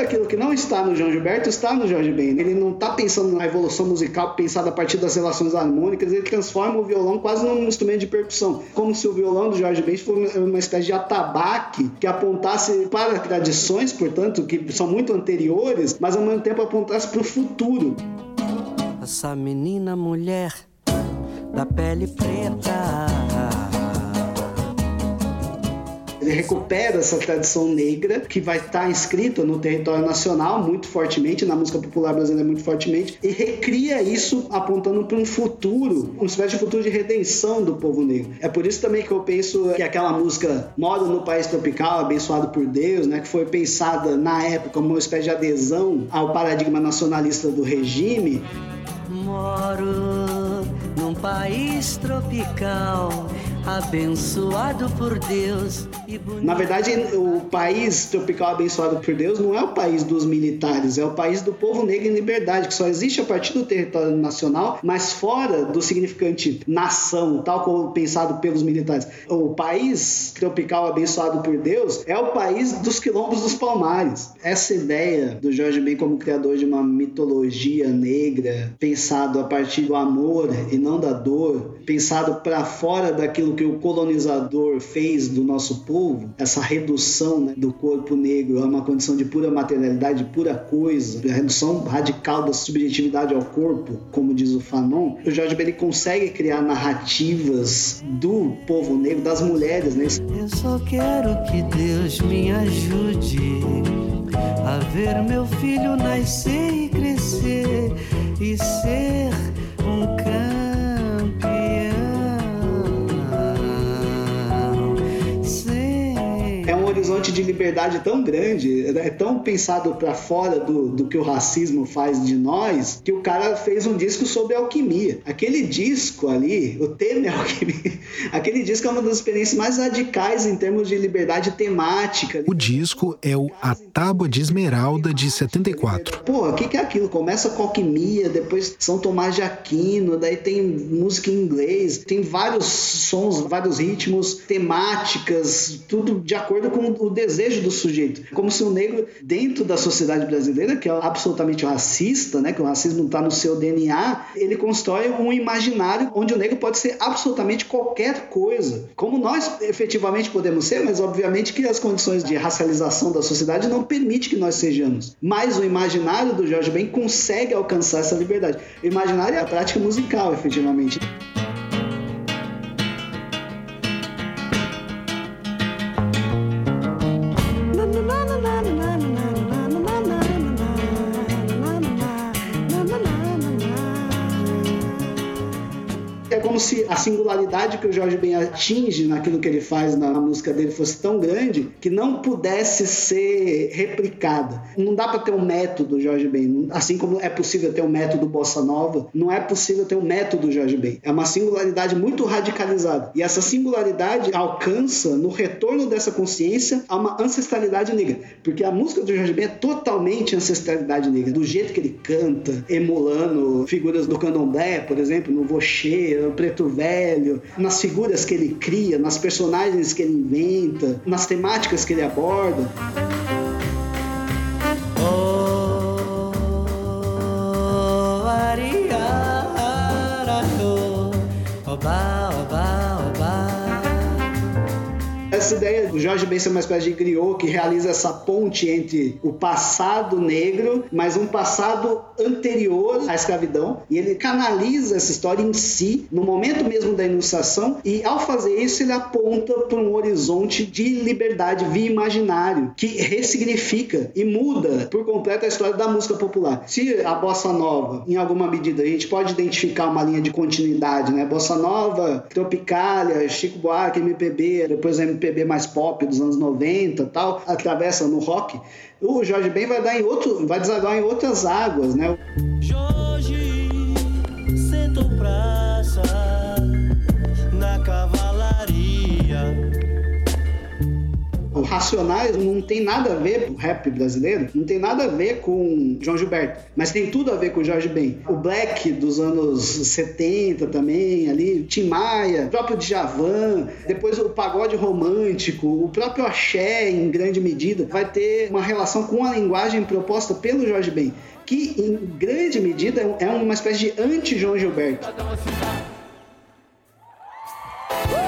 Aquilo que não está no João Gilberto está no Jorge Ben. Ele não está pensando na evolução musical pensada a partir das relações harmônicas, ele transforma o violão quase num instrumento de percussão, como se o violão do Jorge Ben fosse uma espécie de atabaque que apontasse para tradições, portanto, que são muito anteriores, mas ao mesmo tempo apontasse para o futuro. Essa menina mulher da pele preta ele recupera essa tradição negra que vai estar inscrita no território nacional muito fortemente, na música popular brasileira muito fortemente, e recria isso apontando para um futuro, uma espécie de futuro de redenção do povo negro. É por isso também que eu penso que aquela música Moro no País Tropical, abençoado por Deus, né, que foi pensada na época como uma espécie de adesão ao paradigma nacionalista do regime. Moro num país tropical abençoado por Deus. Na verdade, o país tropical abençoado por Deus não é o país dos militares, é o país do povo negro em liberdade, que só existe a partir do território nacional, mas fora do significante nação, tal como pensado pelos militares. O país tropical abençoado por Deus é o país dos quilombos dos palmares. Essa ideia do Jorge Ben como criador de uma mitologia negra, pensado a partir do amor e não da dor, pensado para fora daquilo que o colonizador fez do nosso povo, essa redução né, do corpo negro a uma condição de pura materialidade, de pura coisa, a redução radical da subjetividade ao corpo, como diz o Fanon, o Jorge Ben consegue criar narrativas do povo negro, das mulheres. Né? Eu só quero que Deus me ajude a ver meu filho nascer e crescer e ser um horizonte de liberdade tão grande, é tão pensado para fora do, do que o racismo faz de nós, que o cara fez um disco sobre alquimia. Aquele disco ali, o tema é alquimia, aquele disco é uma das experiências mais radicais em termos de liberdade temática. O disco é o A Tábua de Esmeralda de 74. Pô, o que, que é aquilo? Começa com alquimia, depois São Tomás de Aquino, daí tem música em inglês, tem vários sons, vários ritmos, temáticas, tudo de acordo com o desejo do sujeito. Como se o negro, dentro da sociedade brasileira, que é absolutamente racista, né, que o racismo está no seu DNA, ele constrói um imaginário onde o negro pode ser absolutamente qualquer coisa. Como nós efetivamente podemos ser, mas obviamente que as condições de racialização da sociedade não permitem que nós sejamos. Mas o imaginário do Jorge Ben consegue alcançar essa liberdade. O imaginário é a prática musical, efetivamente. A singularidade que o Jorge Ben atinge naquilo que ele faz na, música dele fosse tão grande que não pudesse ser replicada. Não dá para ter um método Jorge Ben, assim como é possível ter um método bossa nova, não é possível ter um método Jorge Ben. É uma singularidade muito radicalizada. E essa singularidade alcança no retorno dessa consciência a uma ancestralidade negra, porque a música do Jorge Ben é totalmente ancestralidade negra, do jeito que ele canta, emulando figuras do candomblé, por exemplo, no Voxê, no Preto Velho, nas figuras que ele cria, nas personagens que ele inventa, nas temáticas que ele aborda. Essa ideia do Jorge Ben ser uma espécie de griot que realiza essa ponte entre o passado negro, mas um passado anterior à escravidão, e ele canaliza essa história em si, no momento mesmo da enunciação, e ao fazer isso ele aponta para um horizonte de liberdade via imaginário, que ressignifica e muda por completo a história da música popular. Se a bossa nova, em alguma medida, a gente pode identificar uma linha de continuidade, né? Bossa nova, Tropicália, Chico Buarque, MPB, depois MPB MPB mais pop dos anos 90 tal, atravessa no rock, o Jorge Ben vai dar em outro, vai desaguar em outras águas, né? Racionais não tem nada a ver, o rap brasileiro, não tem nada a ver com João Gilberto, mas tem tudo a ver com o Jorge Ben. O Black dos anos 70 também, ali, Tim Maia, o próprio Djavan, depois o pagode romântico, o próprio axé, em grande medida, vai ter uma relação com a linguagem proposta pelo Jorge Ben, que em grande medida é uma espécie de anti-João Gilberto. É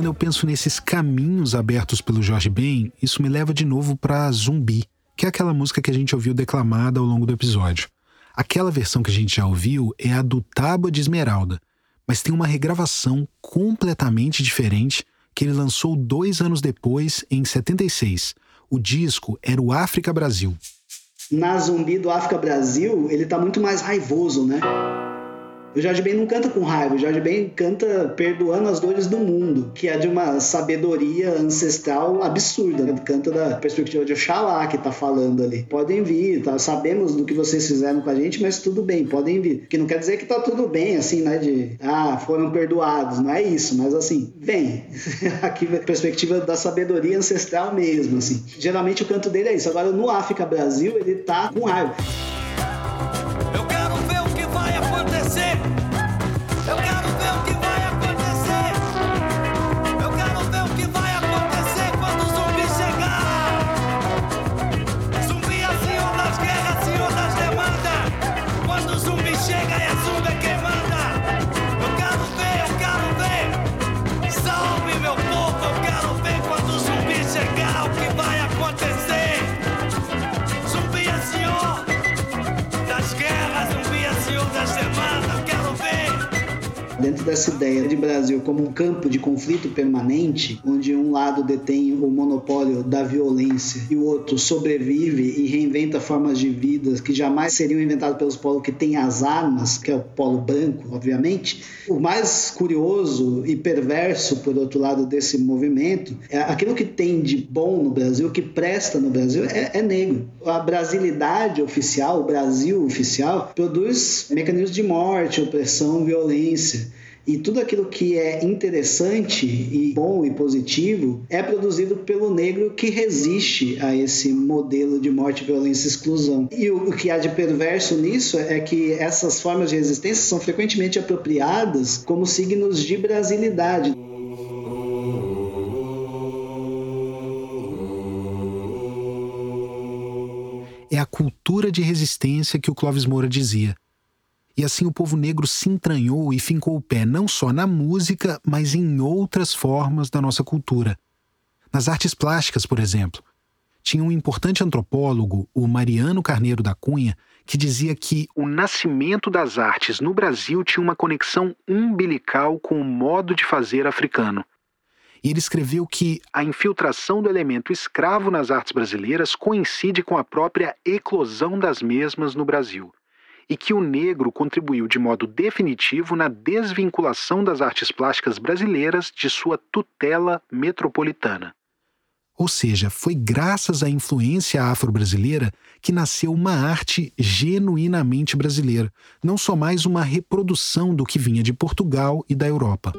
Quando eu penso nesses caminhos abertos pelo Jorge Ben, isso me leva de novo para Zumbi, que é aquela música que a gente ouviu declamada ao longo do episódio. Aquela versão que a gente já ouviu é a do Tábua de Esmeralda, mas tem uma regravação completamente diferente que ele lançou dois anos depois, em 76. O disco era o África Brasil. Na Zumbi do África Brasil, ele tá muito mais raivoso, né? O Jorge Ben não canta com raiva, o Jorge Ben canta perdoando as dores do mundo, que é de uma sabedoria ancestral absurda. Ele canta da perspectiva de Oxalá que tá falando ali. Podem vir, tá? sabemos do que vocês fizeram com a gente, mas tudo bem, podem vir. Que não quer dizer que tá tudo bem, assim, né? De, ah, foram perdoados, não é isso, mas assim, vem. Aqui, perspectiva da sabedoria ancestral mesmo, assim. Geralmente o canto dele é isso. Agora, no África Brasil, ele tá com raiva. Dentro dessa ideia de Brasil como um campo de conflito permanente, onde um lado detém o monopólio da violência e o outro sobrevive e reinventa formas de vida que jamais seriam inventadas pelos polos que têm as armas, que é o polo branco, obviamente. O mais curioso e perverso, por outro lado, desse movimento é aquilo que tem de bom no Brasil, que presta no Brasil, é, é negro. A brasilidade oficial, o Brasil oficial, produz mecanismos de morte, opressão, violência. E tudo aquilo que é interessante e bom e positivo é produzido pelo negro que resiste a esse modelo de morte, violência e exclusão. E o que há de perverso nisso é que essas formas de resistência são frequentemente apropriadas como signos de brasilidade. É a cultura de resistência que o Clóvis Moura dizia. E assim o povo negro se entranhou e fincou o pé não só na música, mas em outras formas da nossa cultura. Nas artes plásticas, por exemplo. Tinha um importante antropólogo, o Mariano Carneiro da Cunha, que dizia que o nascimento das artes no Brasil tinha uma conexão umbilical com o modo de fazer africano. E ele escreveu que a infiltração do elemento escravo nas artes brasileiras coincide com a própria eclosão das mesmas no Brasil e que o negro contribuiu de modo definitivo na desvinculação das artes plásticas brasileiras de sua tutela metropolitana. Ou seja, foi graças à influência afro-brasileira que nasceu uma arte genuinamente brasileira, não só mais uma reprodução do que vinha de Portugal e da Europa.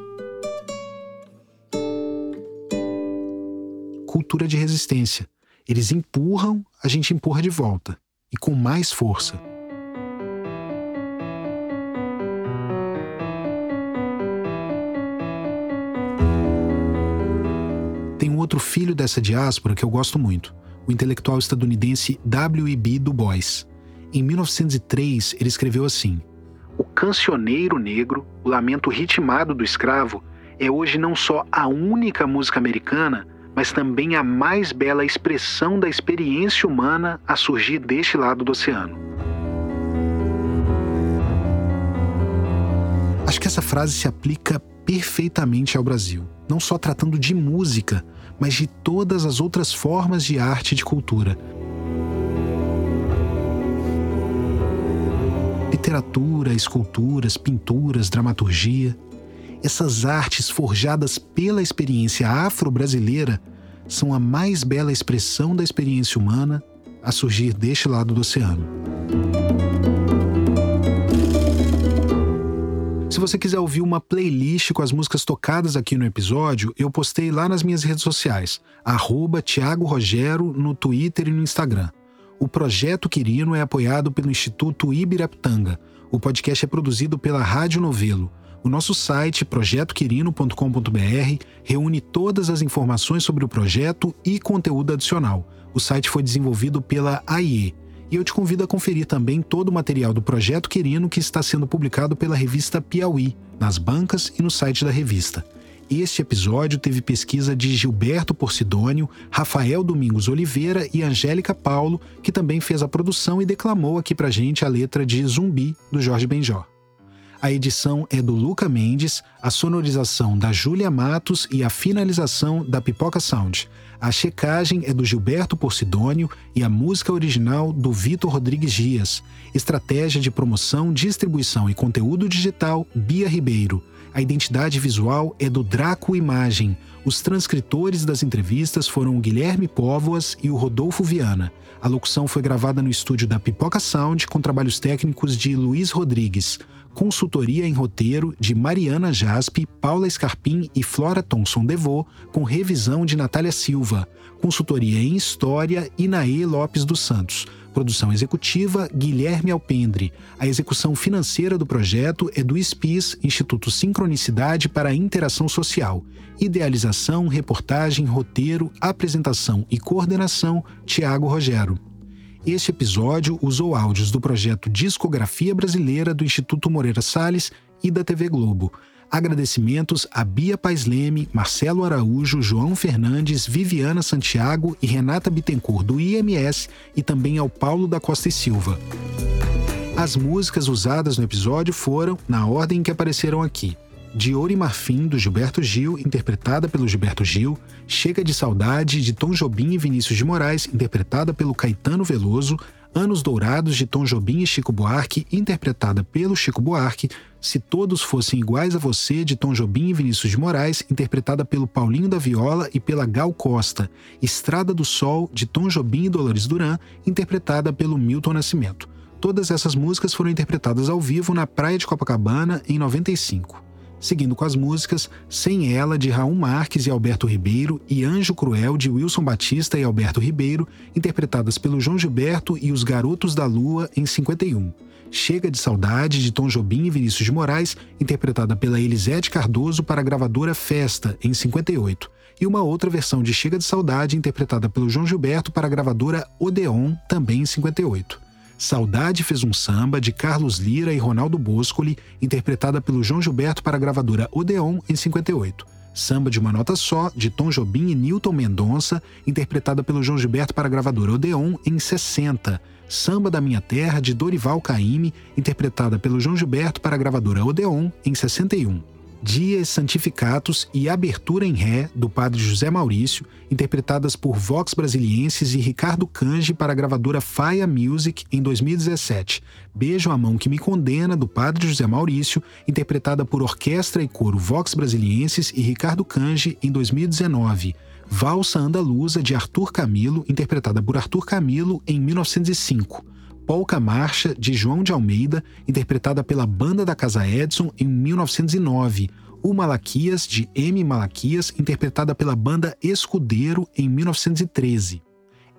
Cultura de resistência. Eles empurram, a gente empurra de volta, e com mais força. Outro filho dessa diáspora que eu gosto muito, o intelectual estadunidense W.E.B. Du Bois. Em 1903, ele escreveu assim: O cancioneiro negro, o lamento ritmado do escravo, é hoje não só a única música americana, mas também a mais bela expressão da experiência humana a surgir deste lado do oceano. Acho que essa frase se aplica perfeitamente ao Brasil, não só tratando de música, mas de todas as outras formas de arte e de cultura. Literatura, esculturas, pinturas, dramaturgia. Essas artes forjadas pela experiência afro-brasileira são a mais bela expressão da experiência humana a surgir deste lado do oceano. Você quiser ouvir uma playlist com as músicas tocadas aqui no episódio, eu postei lá nas minhas redes sociais, arroba Rogero no Twitter e no Instagram. O Projeto Quirino é apoiado pelo Instituto Ibirapitanga. O podcast é produzido pela Rádio Novelo. O nosso site, projetoquirino.com.br, reúne todas as informações sobre o projeto e conteúdo adicional. O site foi desenvolvido pela AIE, e eu te convido a conferir também todo o material do Projeto Quirino que está sendo publicado pela revista Piauí, nas bancas e no site da revista. Este episódio teve pesquisa de Gilberto Porcidônio, Rafael Domingos Oliveira e Angélica Paulo, que também fez a produção e declamou aqui pra gente a letra de Zumbi, do Jorge Benjor. A edição é do Luca Mendes, a sonorização da Júlia Matos e a finalização da Pipoca Sound. A checagem é do Gilberto Porcidônio e a música original do Vitor Rodrigues Dias. Estratégia de promoção, distribuição e conteúdo digital, Bia Ribeiro. A identidade visual é do Draco Imagem. Os transcritores das entrevistas foram o Guilherme Póvoas e o Rodolfo Viana. A locução foi gravada no estúdio da Pipoca Sound com trabalhos técnicos de Luiz Rodrigues. Consultoria em roteiro de Mariana Jaspe, Paula Scarpim e Flora Thomson Devô, com revisão de Natália Silva. Consultoria em História, Inaê Lopes dos Santos. Produção executiva, Guilherme Alpendre. A execução financeira do projeto é do SPIS, Instituto Sincronicidade para a Interação Social. Idealização, reportagem, roteiro, apresentação e coordenação, Tiago Rogero. Este episódio usou áudios do projeto Discografia Brasileira do Instituto Moreira Salles e da TV Globo. Agradecimentos a Bia Pais Leme, Marcelo Araújo, João Fernandes, Viviana Santiago e Renata Bittencourt do IMS e também ao Paulo da Costa e Silva. As músicas usadas no episódio foram na ordem em que apareceram aqui. De Ouro e Marfim, do Gilberto Gil, interpretada pelo Gilberto Gil, Chega de Saudade, de Tom Jobim e Vinícius de Moraes, interpretada pelo Caetano Veloso, Anos Dourados, de Tom Jobim e Chico Buarque, interpretada pelo Chico Buarque, Se Todos Fossem Iguais a Você, de Tom Jobim e Vinícius de Moraes, interpretada pelo Paulinho da Viola e pela Gal Costa, Estrada do Sol, de Tom Jobim e Dolores Duran, interpretada pelo Milton Nascimento. Todas essas músicas foram interpretadas ao vivo na Praia de Copacabana em 95 seguindo com as músicas Sem Ela, de Raul Marques e Alberto Ribeiro, e Anjo Cruel, de Wilson Batista e Alberto Ribeiro, interpretadas pelo João Gilberto e os Garotos da Lua, em 51. Chega de Saudade, de Tom Jobim e Vinícius de Moraes, interpretada pela Elisete Cardoso para a gravadora Festa, em 58. E uma outra versão de Chega de Saudade, interpretada pelo João Gilberto para a gravadora Odeon, também em 58. Saudade fez um samba de Carlos Lira e Ronaldo Boscoli, interpretada pelo João Gilberto para a gravadora Odeon em 58. Samba de uma nota só, de Tom Jobim e Newton Mendonça, interpretada pelo João Gilberto para a gravadora Odeon em 60. Samba da Minha Terra, de Dorival Caymmi, interpretada pelo João Gilberto para a gravadora Odeon em 61. Dias Santificatus e Abertura em Ré, do padre José Maurício, interpretadas por Vox Brasilienses e Ricardo Cange para a gravadora Faia Music em 2017. Beijo à Mão que Me Condena, do padre José Maurício, interpretada por orquestra e coro Vox Brasilienses e Ricardo Cange em 2019. Valsa Andaluza, de Arthur Camilo, interpretada por Arthur Camilo em 1905. Polka Marcha, de João de Almeida, interpretada pela Banda da Casa Edson em 1909. O Malaquias, de M. Malaquias, interpretada pela banda Escudeiro em 1913.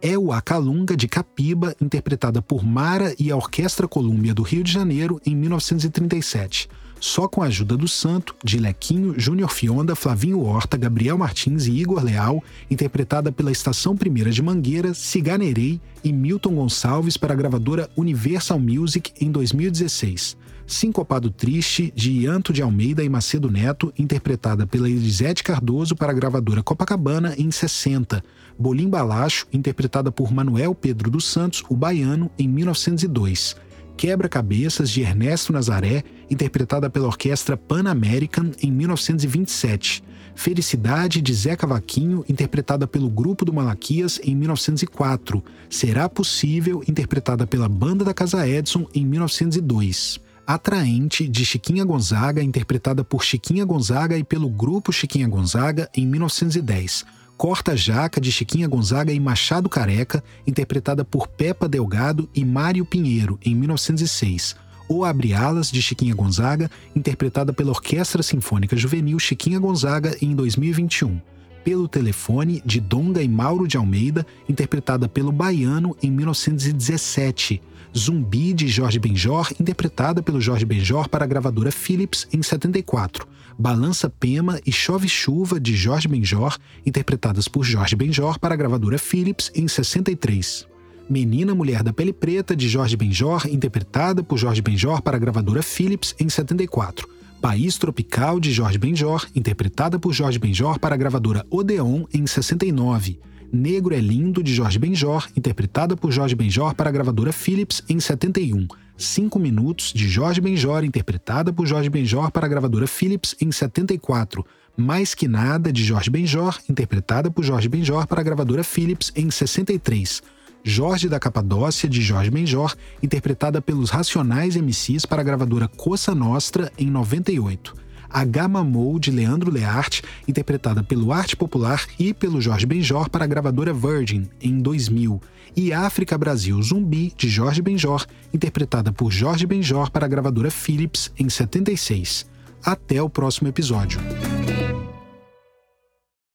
É o Acalunga de Capiba, interpretada por Mara e a Orquestra Colômbia do Rio de Janeiro em 1937 só com a ajuda do Santo, de Lequinho, Júnior Fionda, Flavinho Horta, Gabriel Martins e Igor Leal, interpretada pela Estação Primeira de Mangueira, Ciganerei e Milton Gonçalves para a gravadora Universal Music em 2016. Sincopado Triste, de Ianto de Almeida e Macedo Neto, interpretada pela Elisete Cardoso para a gravadora Copacabana em 60. Bolim Balacho, interpretada por Manuel Pedro dos Santos, o baiano, em 1902. Quebra-Cabeças de Ernesto Nazaré, interpretada pela Orquestra Pan American em 1927. Felicidade de Zé Cavaquinho, interpretada pelo Grupo do Malaquias em 1904. Será Possível, interpretada pela Banda da Casa Edson em 1902. Atraente de Chiquinha Gonzaga, interpretada por Chiquinha Gonzaga e pelo Grupo Chiquinha Gonzaga em 1910. Corta Jaca de Chiquinha Gonzaga e Machado Careca, interpretada por Peppa Delgado e Mário Pinheiro em 1906. O Abre Alas de Chiquinha Gonzaga, interpretada pela Orquestra Sinfônica Juvenil Chiquinha Gonzaga em 2021. Pelo Telefone de Donga e Mauro de Almeida, interpretada pelo Baiano em 1917. Zumbi de Jorge Benjor, interpretada pelo Jorge Benjor para a gravadora Philips em 74. Balança Pema e Chove Chuva de Jorge Benjor, interpretadas por Jorge Benjor para a gravadora Philips em 63. Menina Mulher da Pele Preta de Jorge Benjor, interpretada por Jorge Benjor para a gravadora Philips em 74. País Tropical de Jorge Benjor, interpretada por Jorge Benjor para a gravadora Odeon em 69. Negro é Lindo, de Jorge Benjor, interpretada por Jorge Benjor para a gravadora Philips em 71. Cinco Minutos, de Jorge Benjor, interpretada por Jorge Benjor para a gravadora Philips em 74. Mais Que Nada, de Jorge Benjor, interpretada por Jorge Benjor para a gravadora Philips em 63. Jorge da Capadócia, de Jorge Benjor, interpretada pelos Racionais MCs para a gravadora Coça Nostra em 98 a Gama Mou de Leandro Learte, interpretada pelo Arte Popular e pelo Jorge Benjor para a gravadora Virgin, em 2000, e África Brasil Zumbi, de Jorge Benjor, interpretada por Jorge Benjor para a gravadora Philips, em 76. Até o próximo episódio.